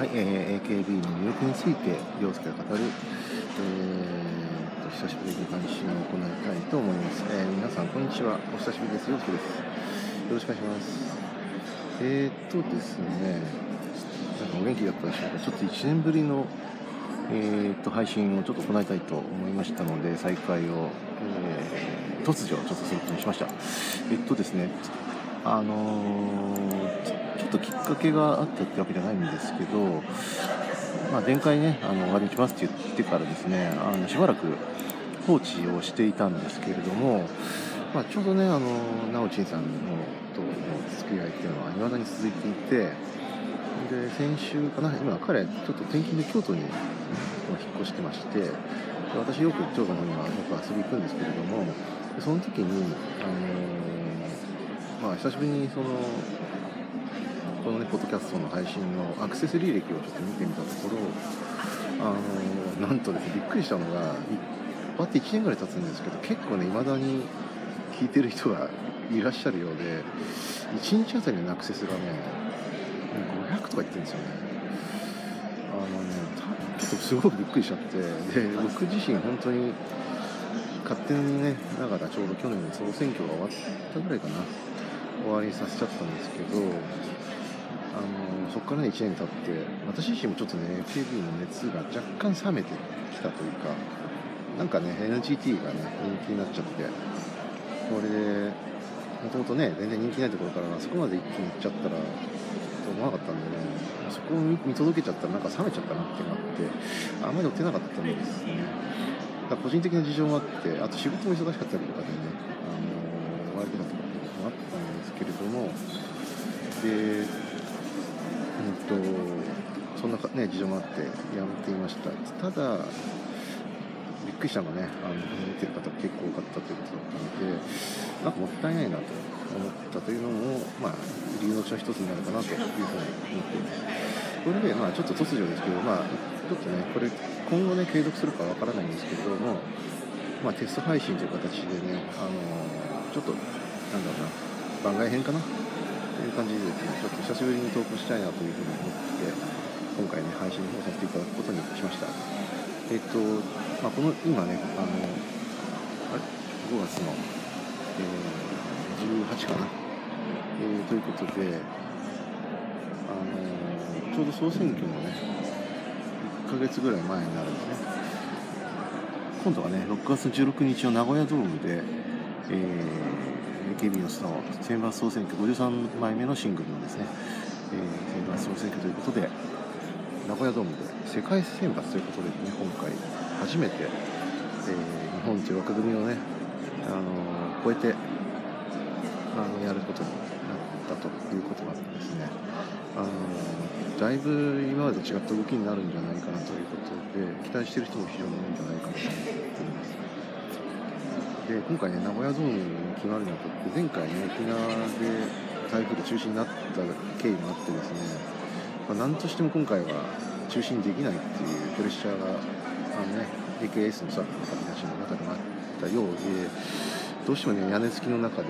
はい、えー、AKB の魅力について陽介が語る、えー、と久しぶりに配信を行いたいと思います、えー、皆さんこんにちは。お久しぶりです。陽介です。よろしくお願いします。えー、っとですねなんかお元気だったでしょうか。ちょっと1年ぶりのえー、っと配信をちょっと行いたいと思いましたので再開を、えー、突如ちょっとすることにしました。えっとですねあのー、ちょっときっかけがあったってわけじゃないんですけど、まあ、前回ねあの終わりにしますって言ってからですねあのしばらく放置をしていたんですけれども、まあ、ちょうどねあのなおちんさんのとの付き合いっていうのはいまだに続いていてで先週かな今彼ちょっと転勤で京都に引っ越してまして私よく長女の今よく遊び行くんですけれどもその時にあのまあ、久しぶりにそのこのねポッドキャストの配信のアクセス履歴をちょっと見てみたところあのなんとですねびっくりしたのが終わって1年ぐらい経つんですけど結構ね未だに聞いてる人がいらっしゃるようで1日あたりのアクセスがね500とか言ってるんですよね。あのねちょっとすごくびっくりしちゃってで僕自身本当に勝手にねながらちょうど去年の総選挙が終わったぐらいかな終わりさせちゃったんですけどあのそこから1年経って私自身もちょっとね AKB の熱が若干冷めてきたというかなんかね NGT がね人気になっちゃってこれでもともとね全然人気ないところからそこまで一気にいっちゃったらと思わなかったんでね。そこを見届けちゃったらなんか冷めちゃったなってなってあんまり乗ってなかったんですね。だ個人的な事情もあってあと仕事も忙しかったりとかでねあの割とかもあったんですけれどもでとそんな、ね、事情もあってやめていました。ただびっくりしたのがねあの見てる方結構多かったということだったのでなんかもったいないなと思ったというのも、まあ、理由のうちの一つになるかなというふうに思っています。これで、まあ、ちょっと突如ですけど、まあ、ちょっとねこれ今後ね継続するかわからないんですけれども、まあ、テスト配信という形でね、あのちょっとなんだろうな番外編かなという感じでですねちょっと久しぶりに投稿したいなというふうに思って今回ね配信の方させていただくことにしました。えっと、まあ、この今ねあのあれ？5月の、えー、18かな、えー、ということであのちょうど総選挙のね1ヶ月ぐらい前になるんですね。今度はね6月16日の名古屋ドームで、えー AKB のスター選抜総選挙53枚目のシングルのですね、えー、選抜総選挙ということで名古屋ドームで世界選抜ということでね今回初めて、えー、日本という枠組みをね、あの、超えてあのやることになったということがあってですね、あの、だいぶ今までと違った動きになるんじゃないかなということで期待している人も非常に多いんじゃないかなと思っています。で今回ね名古屋ゾーンに決まるにあたって前回ね沖縄で台風で中止になった経緯もあってですね、まあ、何としても今回は中止にできないっていうプレッシャーがあのね AKS のスタッフの方たちの中でもあったようでどうしてもね屋根付きの中で、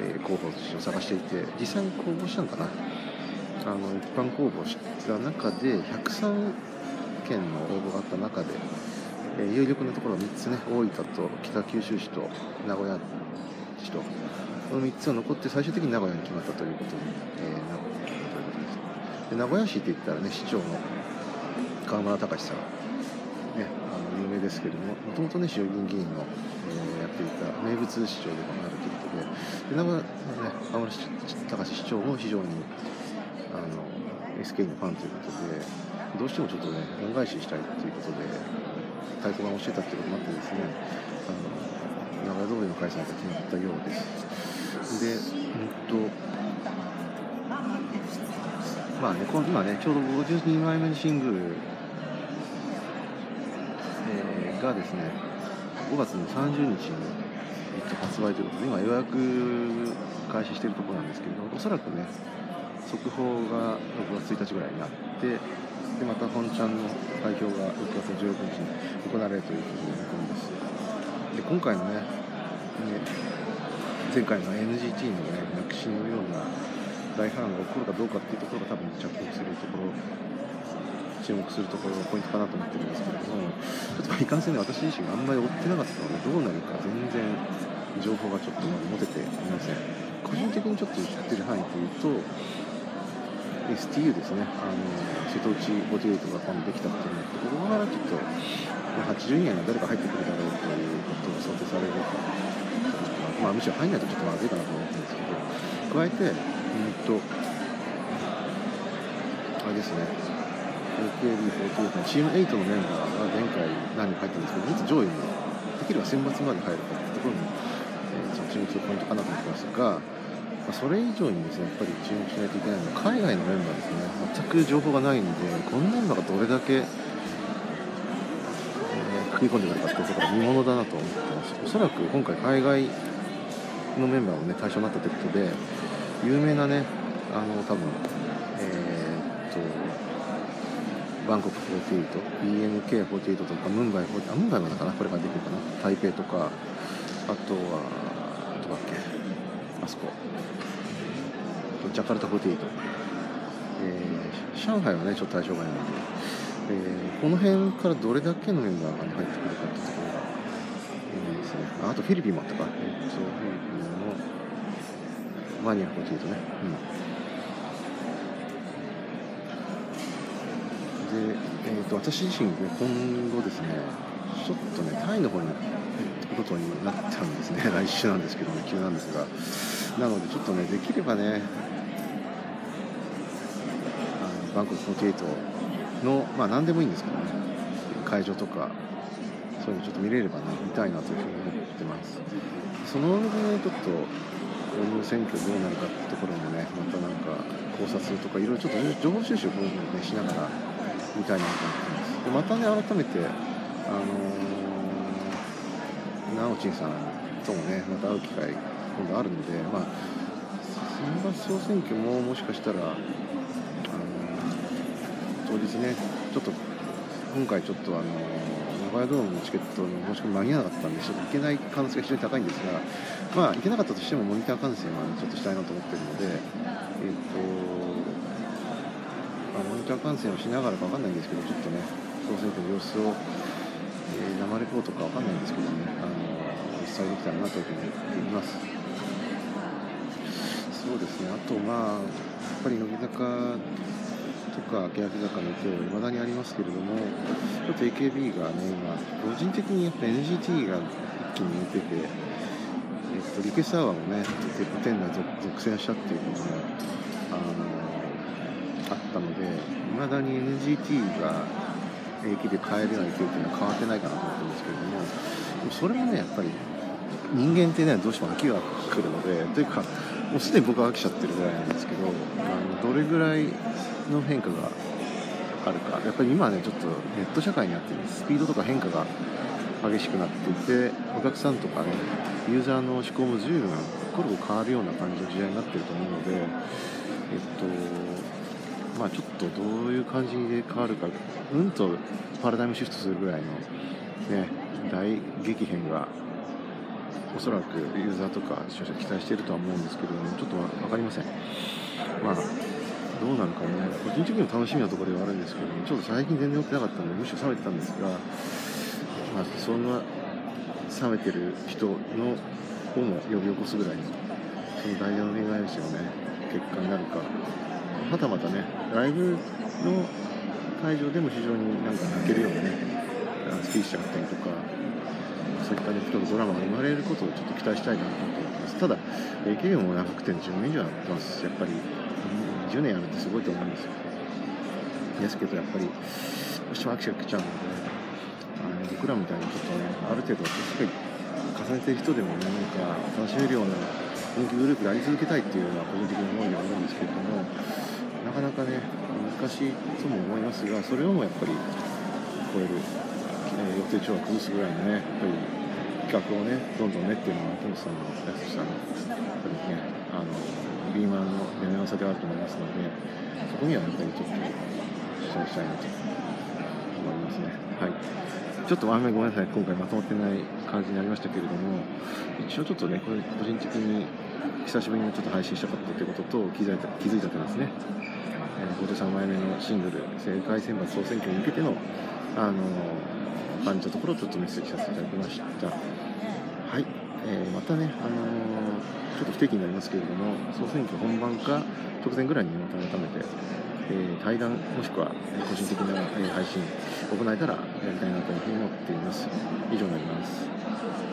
えー、候補を探していて実際に公募したのかな。あの一般公募した中で103件の応募があった中でえ、有力なところは3つね。大分と北九州市と名古屋市と。この3つが残って最終的に名古屋に決まったということに、えー、なったということです。で名古屋市って言ったらね市長の河村隆さん。ねあの有名ですけれどももともとね衆議院議員の、えー、やっていた名物市長でもあるということで。で名古屋ね河村隆市長も非常にあの SK のファンということでどうしてもちょっとね恩返ししたいということで太鼓判をしてたってこともあってですねあの長屋通りの開催が決まったようです。でうんとまあね今ねちょうど52枚目のシングル、えー、がですね5月の30日に発売ということで今予約開始しているところなんですけれどおそらくね速報が6月1日ぐらいになってでまた本ちゃんの代表が6月16日に行われるというふうに見込みますで今回のね前回の NGT のねなくしのような大波乱が起こるかどうかっていうところが多分着目するところ注目するところがポイントかなと思ってるんですけれども、ちょっといかんせんね、私自身があんまり追ってなかったので、どうなるか全然情報がちょっとまだ持てていません。個人的にちょっと知ってる範囲というと、STU ですね、あの瀬戸内48が今度できたことによって、ここからちょっと80以内に誰か入ってくるだろうということを想定されるかまあ、むしろ入んないとちょっとまずいかなと思ってるんですけど、加えて、うんと、あれですね、AKB48 のチーム8のメンバーが前回何人か入ったんですけど、いつ上位にできれば選抜まで入るかというところに、えー、注目するポイントかなと思ってますが、それ以上にですね、やっぱり注目しないといけないのは海外のメンバーですね。全く情報がないんで、このメンバーがどれだけ、えー、食い込んでくるかっていうところが見ものだなと思ってます。おそらく今回海外のメンバーもね対象になったということで有名なねあの多分えー、っとバンコク48、BNK48 とかムンバイ48、あムンバイまだかな？これからできるかな？台北とかあとはどこだっけ？あそこジャカルタ48、えー、上海はねちょっと対象外なので、えー、この辺からどれだけのメンバーが、ね、入ってくるかっていうところが、えー、ですね。あとフィリピンもあったか、えー、そうフィリピンマニア欲しいとね、うん、で、えーと、私自身、ね、今後ですねちょっとねタイの方に行くことになったんですね。来週なんですけどね急なんですが。なのでちょっとねできればねバンコク48のまあ何でもいいんですけどね。会場とかそういうのちょっと見れればね見たいなというふうに思ってます。その上でちょっとこういう選挙どうなるかってところもねまたなんか考察とかいろいろちょっと情報収集をねしながら見たいなと思ってます。でまたね改めてあのー、ナオチンさんともねまた会う機会今度あるのでまあ選抜総選挙ももしかしたら、当日ねちょっと今回ちょっとあのー名古屋ドームのチケットの申し込み間に合わなかったんで、ちょっと行けない可能性が非常に高いんですが、まあ、行けなかったとしてもモニター観戦はちょっとしたいなと思ってるので、えっ、と、まあ、モニター観戦をしながらか分かんないんですけど、ちょっとね、総選挙の様子を、えー、生レポートか分かんないんですけどね、あの実際できたらなというふうに思っています。そうですね、あと、まあ、やっぱり乃木坂とか欅坂の勢いはいまだにありますけれども、ちょっと AKB がね、今、個人的にやっぱ NGT が一気に出てて、えっと、リクエストアワーもね、トップ10内続戦したっていうことも、あのあったので、いまだに NGT が AKB で変えるような勢いっていうのは変わってないかなと思ってるんですけれども、もそれもね、やっぱり人間ってね、どうしても飽きが来るので、というか、もうすでに僕は飽きちゃってるぐらいなんですけど、あのどれぐらいの変化があるか。やっぱり今ねちょっとネット社会になってスピードとか変化が激しくなっていてお客さんとかねユーザーの思考も随分コロコロ変わるような感じの時代になってると思うのでえっとまあちょっとどういう感じで変わるか。うんとパラダイムシフトするぐらいのね大激変がおそらくユーザーとか視聴者期待しているとは思うんですけれどもちょっと分かりません。まあどうなるかね、個人的にも楽しみなところではあるんですけどちょっと最近全然乗ってなかったので、むしろ冷めてたんですが、まあ、そんな冷めてる人のをも呼び起こすぐらいの、そのダイヤの恋愛史のね、結果になるか、はたまたね、ライブの会場でも非常になんか泣けるようなね、スピーチがあったりとか、そういったね、ドラマが生まれることをちょっと期待したいなと思ってます。ただ、AKB も長くて10年以上やってます。し、やっぱり10年やるってすごいと思うんですよ。ですけど、やっぱり、どうしても飽きちゃうので、あの僕らみたいにちょっとね、ある程度、しっかり重ねてる人でもね、なんか楽しめるような人気グループであり続けたいっていうのは個人的に思いではあるんですけれども、なかなかね、難しいとも思いますが、それをもやっぱり超える、えー、予定調和崩すぐらいのね、やっぱり企画をね、どんどんねっていうのは、木本さんの安さんの、やっぱりね、あの、リーマンのやめ技ではあると思いますので、そこにはやっぱりちょっと期待したいなと思いますね。はい。ちょっとあんまりごめんなさい、今回まとまってない感じになりましたけれども、一応ちょっとね、これ個人的に久しぶりにちょっと配信したかったということと気づいた気づいた点ですね。え53枚目のシングル「世界選抜総選挙」に向けての、あの感じたところをちょっとメッセージさせていただきましたはい、えまたね、あのちょっと不定期になりますけれども総選挙本番か直前ぐらいにまた改めて、えー対談もしくは個人的な、配信行えたらやりたいなというふうに思っています。以上になります。